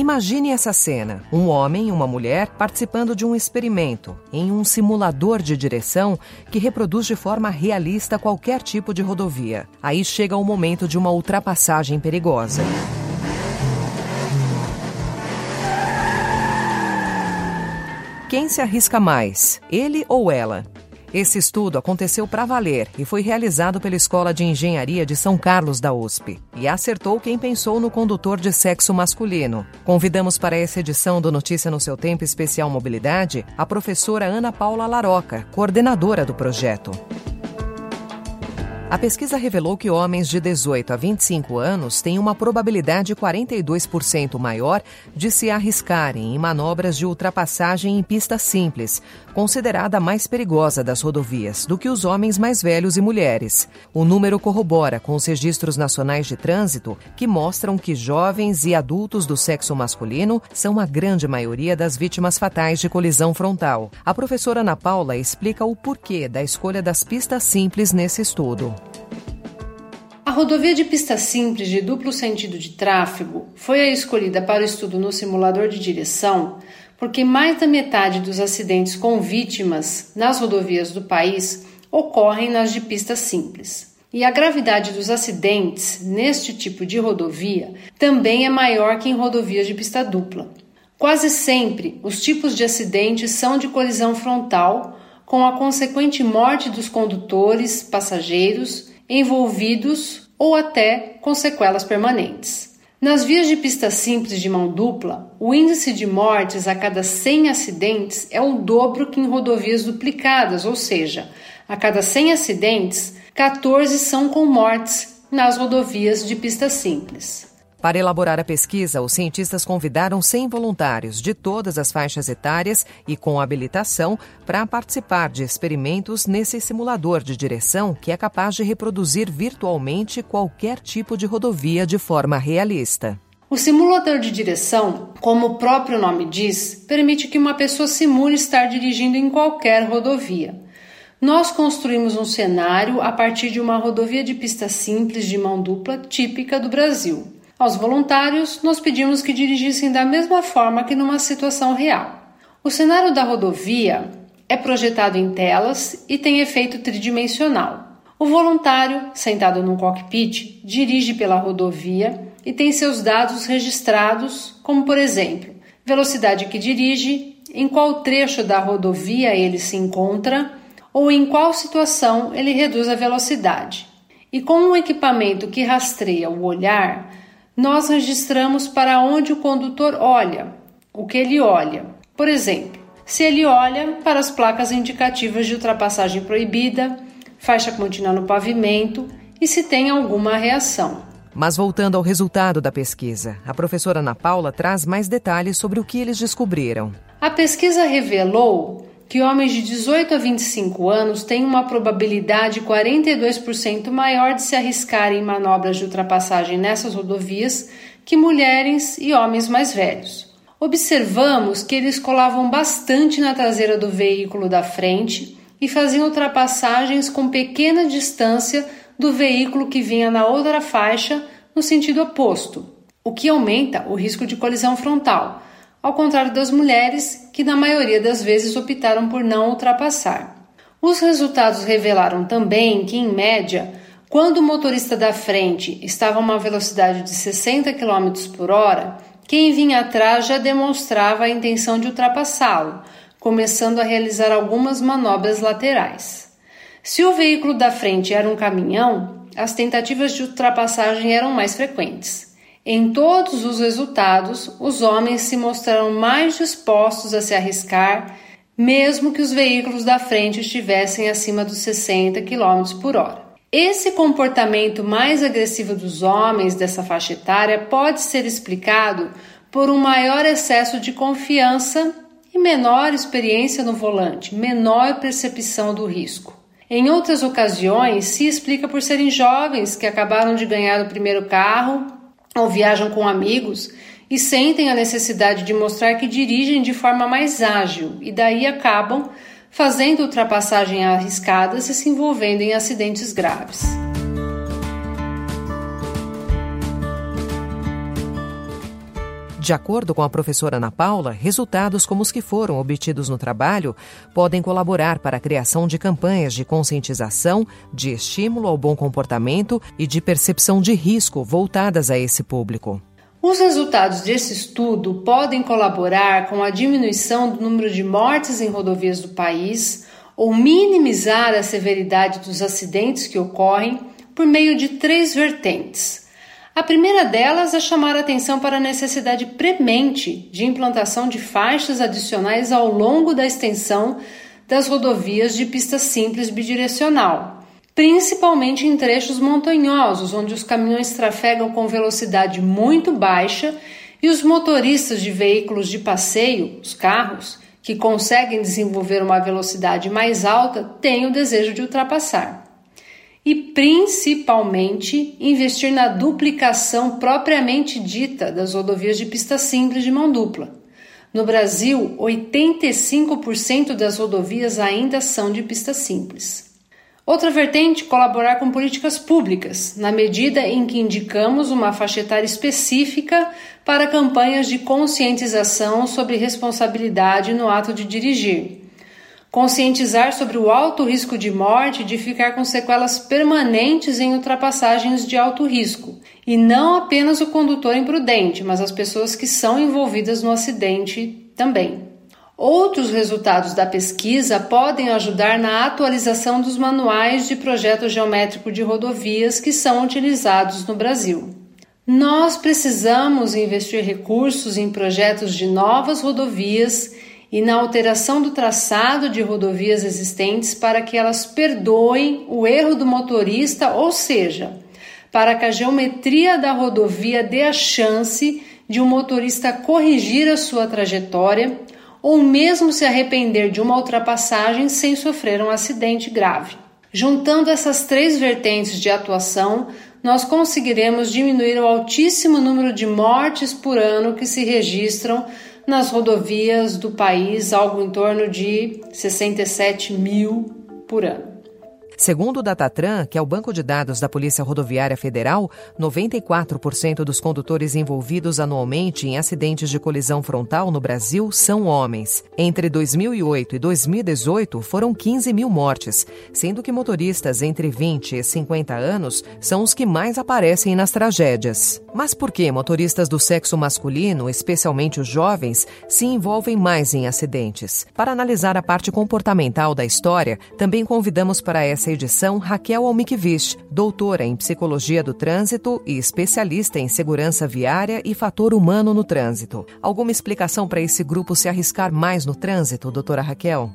Imagine essa cena: um homem e uma mulher participando de um experimento em um simulador de direção que reproduz de forma realista qualquer tipo de rodovia. Aí chega o momento de uma ultrapassagem perigosa. Quem se arrisca mais, ele ou ela? Esse estudo aconteceu para valer e foi realizado pela Escola de Engenharia de São Carlos da USP. E acertou quem pensou no condutor de sexo masculino. Convidamos para essa edição do Notícia no seu Tempo Especial Mobilidade a professora Ana Paula Laroca, coordenadora do projeto. A pesquisa revelou que homens de 18 a 25 anos têm uma probabilidade 42% maior de se arriscarem em manobras de ultrapassagem em pista simples, considerada a mais perigosa das rodovias, do que os homens mais velhos e mulheres. O número corrobora com os registros nacionais de trânsito, que mostram que jovens e adultos do sexo masculino são a grande maioria das vítimas fatais de colisão frontal. A professora Ana Paula explica o porquê da escolha das pistas simples nesse estudo. A rodovia de pista simples de duplo sentido de tráfego foi a escolhida para o estudo no simulador de direção porque mais da metade dos acidentes com vítimas nas rodovias do país ocorrem nas de pista simples. E a gravidade dos acidentes neste tipo de rodovia também é maior que em rodovias de pista dupla. Quase sempre, os tipos de acidentes são de colisão frontal, com a consequente morte dos condutores, passageiros envolvidos ou até com sequelas permanentes. Nas vias de pista simples de mão dupla, o índice de mortes a cada 100 acidentes é o dobro que em rodovias duplicadas, ou seja, a cada 100 acidentes, 14 são com mortes nas rodovias de pista simples. Para elaborar a pesquisa, os cientistas convidaram 100 voluntários de todas as faixas etárias e com habilitação para participar de experimentos nesse simulador de direção que é capaz de reproduzir virtualmente qualquer tipo de rodovia de forma realista. O simulador de direção, como o próprio nome diz, permite que uma pessoa simule estar dirigindo em qualquer rodovia. Nós construímos um cenário a partir de uma rodovia de pista simples de mão dupla típica do Brasil. Aos voluntários, nós pedimos que dirigissem da mesma forma que numa situação real. O cenário da rodovia é projetado em telas e tem efeito tridimensional. O voluntário, sentado num cockpit, dirige pela rodovia e tem seus dados registrados, como por exemplo, velocidade que dirige, em qual trecho da rodovia ele se encontra ou em qual situação ele reduz a velocidade. E com um equipamento que rastreia o olhar, nós registramos para onde o condutor olha, o que ele olha. Por exemplo, se ele olha para as placas indicativas de ultrapassagem proibida, faixa contínua no pavimento e se tem alguma reação. Mas voltando ao resultado da pesquisa, a professora Ana Paula traz mais detalhes sobre o que eles descobriram. A pesquisa revelou que homens de 18 a 25 anos têm uma probabilidade 42% maior de se arriscarem em manobras de ultrapassagem nessas rodovias que mulheres e homens mais velhos. Observamos que eles colavam bastante na traseira do veículo da frente e faziam ultrapassagens com pequena distância do veículo que vinha na outra faixa no sentido oposto, o que aumenta o risco de colisão frontal ao contrário das mulheres, que na maioria das vezes optaram por não ultrapassar. Os resultados revelaram também que, em média, quando o motorista da frente estava a uma velocidade de 60 km por hora, quem vinha atrás já demonstrava a intenção de ultrapassá-lo, começando a realizar algumas manobras laterais. Se o veículo da frente era um caminhão, as tentativas de ultrapassagem eram mais frequentes. Em todos os resultados, os homens se mostraram mais dispostos a se arriscar, mesmo que os veículos da frente estivessem acima dos 60 km por hora. Esse comportamento mais agressivo dos homens dessa faixa etária pode ser explicado por um maior excesso de confiança e menor experiência no volante, menor percepção do risco. Em outras ocasiões, se explica por serem jovens que acabaram de ganhar o primeiro carro ou viajam com amigos e sentem a necessidade de mostrar que dirigem de forma mais ágil e daí acabam fazendo ultrapassagem arriscadas e se envolvendo em acidentes graves. De acordo com a professora Ana Paula, resultados como os que foram obtidos no trabalho podem colaborar para a criação de campanhas de conscientização, de estímulo ao bom comportamento e de percepção de risco voltadas a esse público. Os resultados desse estudo podem colaborar com a diminuição do número de mortes em rodovias do país ou minimizar a severidade dos acidentes que ocorrem por meio de três vertentes. A primeira delas é chamar a atenção para a necessidade premente de implantação de faixas adicionais ao longo da extensão das rodovias de pista simples bidirecional, principalmente em trechos montanhosos, onde os caminhões trafegam com velocidade muito baixa e os motoristas de veículos de passeio, os carros, que conseguem desenvolver uma velocidade mais alta, têm o desejo de ultrapassar e principalmente investir na duplicação propriamente dita das rodovias de pista simples de mão dupla. No Brasil, 85% das rodovias ainda são de pista simples. Outra vertente, colaborar com políticas públicas, na medida em que indicamos uma faixa etária específica para campanhas de conscientização sobre responsabilidade no ato de dirigir conscientizar sobre o alto risco de morte de ficar com sequelas permanentes em ultrapassagens de alto risco, e não apenas o condutor imprudente, mas as pessoas que são envolvidas no acidente também. Outros resultados da pesquisa podem ajudar na atualização dos manuais de projeto geométrico de rodovias que são utilizados no Brasil. Nós precisamos investir recursos em projetos de novas rodovias e na alteração do traçado de rodovias existentes para que elas perdoem o erro do motorista, ou seja, para que a geometria da rodovia dê a chance de um motorista corrigir a sua trajetória ou mesmo se arrepender de uma ultrapassagem sem sofrer um acidente grave. Juntando essas três vertentes de atuação, nós conseguiremos diminuir o altíssimo número de mortes por ano que se registram nas rodovias do país, algo em torno de 67 mil por ano. Segundo o Datatran, que é o banco de dados da Polícia Rodoviária Federal, 94% dos condutores envolvidos anualmente em acidentes de colisão frontal no Brasil são homens. Entre 2008 e 2018, foram 15 mil mortes, sendo que motoristas entre 20 e 50 anos são os que mais aparecem nas tragédias. Mas por que motoristas do sexo masculino, especialmente os jovens, se envolvem mais em acidentes? Para analisar a parte comportamental da história, também convidamos para essa edição Raquel Almikvich, doutora em Psicologia do Trânsito e especialista em segurança viária e fator humano no trânsito. Alguma explicação para esse grupo se arriscar mais no trânsito, doutora Raquel?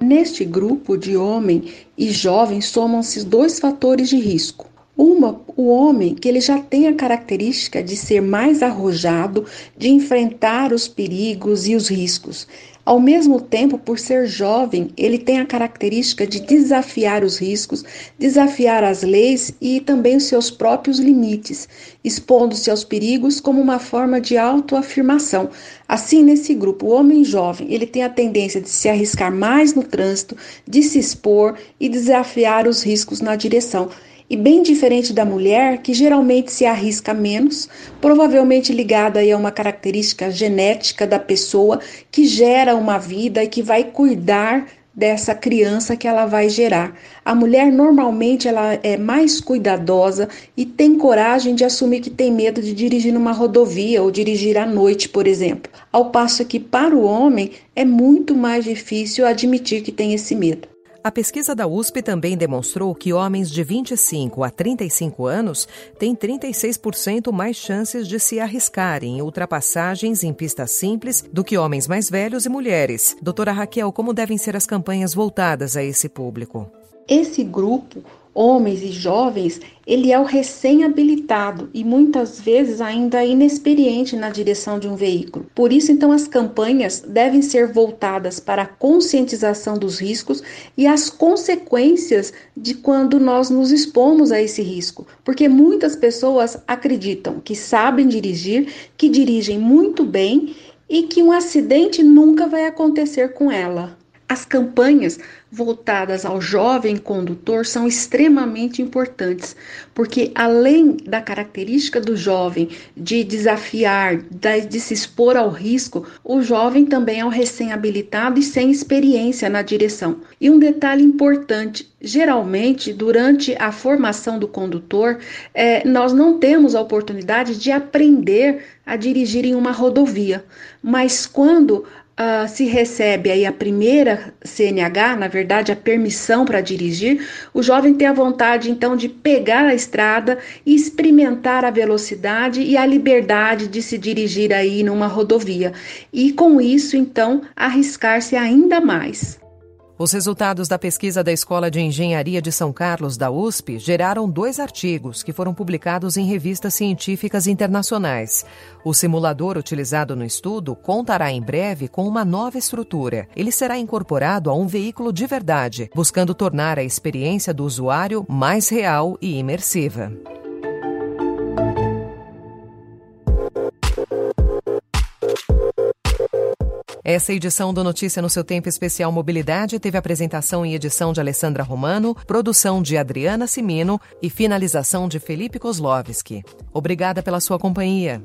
Neste grupo de homem e jovem somam-se dois fatores de risco. Uma, o homem que ele já tem a característica de ser mais arrojado, de enfrentar os perigos e os riscos. Ao mesmo tempo, por ser jovem, ele tem a característica de desafiar os riscos, desafiar as leis e também os seus próprios limites, expondo-se aos perigos como uma forma de autoafirmação. Assim, nesse grupo, o homem jovem, ele tem a tendência de se arriscar mais no trânsito, de se expor e desafiar os riscos na direção e bem diferente da mulher, que geralmente se arrisca menos, provavelmente ligada a uma característica genética da pessoa que gera uma vida e que vai cuidar dessa criança que ela vai gerar. A mulher normalmente ela é mais cuidadosa e tem coragem de assumir que tem medo de dirigir numa rodovia ou dirigir à noite, por exemplo. Ao passo que para o homem é muito mais difícil admitir que tem esse medo. A pesquisa da USP também demonstrou que homens de 25 a 35 anos têm 36% mais chances de se arriscarem em ultrapassagens em pistas simples do que homens mais velhos e mulheres. Doutora Raquel, como devem ser as campanhas voltadas a esse público? Esse grupo homens e jovens, ele é o recém-habilitado e muitas vezes ainda inexperiente na direção de um veículo. Por isso, então, as campanhas devem ser voltadas para a conscientização dos riscos e as consequências de quando nós nos expomos a esse risco, porque muitas pessoas acreditam que sabem dirigir, que dirigem muito bem e que um acidente nunca vai acontecer com ela. As campanhas voltadas ao jovem condutor são extremamente importantes, porque além da característica do jovem de desafiar, de se expor ao risco, o jovem também é um recém-habilitado e sem experiência na direção. E um detalhe importante: geralmente, durante a formação do condutor, é, nós não temos a oportunidade de aprender a dirigir em uma rodovia, mas quando Uh, se recebe aí a primeira CNH, na verdade a permissão para dirigir, o jovem tem a vontade então de pegar a estrada e experimentar a velocidade e a liberdade de se dirigir aí numa rodovia e com isso então arriscar-se ainda mais. Os resultados da pesquisa da Escola de Engenharia de São Carlos da USP geraram dois artigos que foram publicados em revistas científicas internacionais. O simulador utilizado no estudo contará em breve com uma nova estrutura. Ele será incorporado a um veículo de verdade, buscando tornar a experiência do usuário mais real e imersiva. Essa edição do Notícia no seu tempo especial Mobilidade teve apresentação e edição de Alessandra Romano, produção de Adriana Simino e finalização de Felipe Kozlovski. Obrigada pela sua companhia.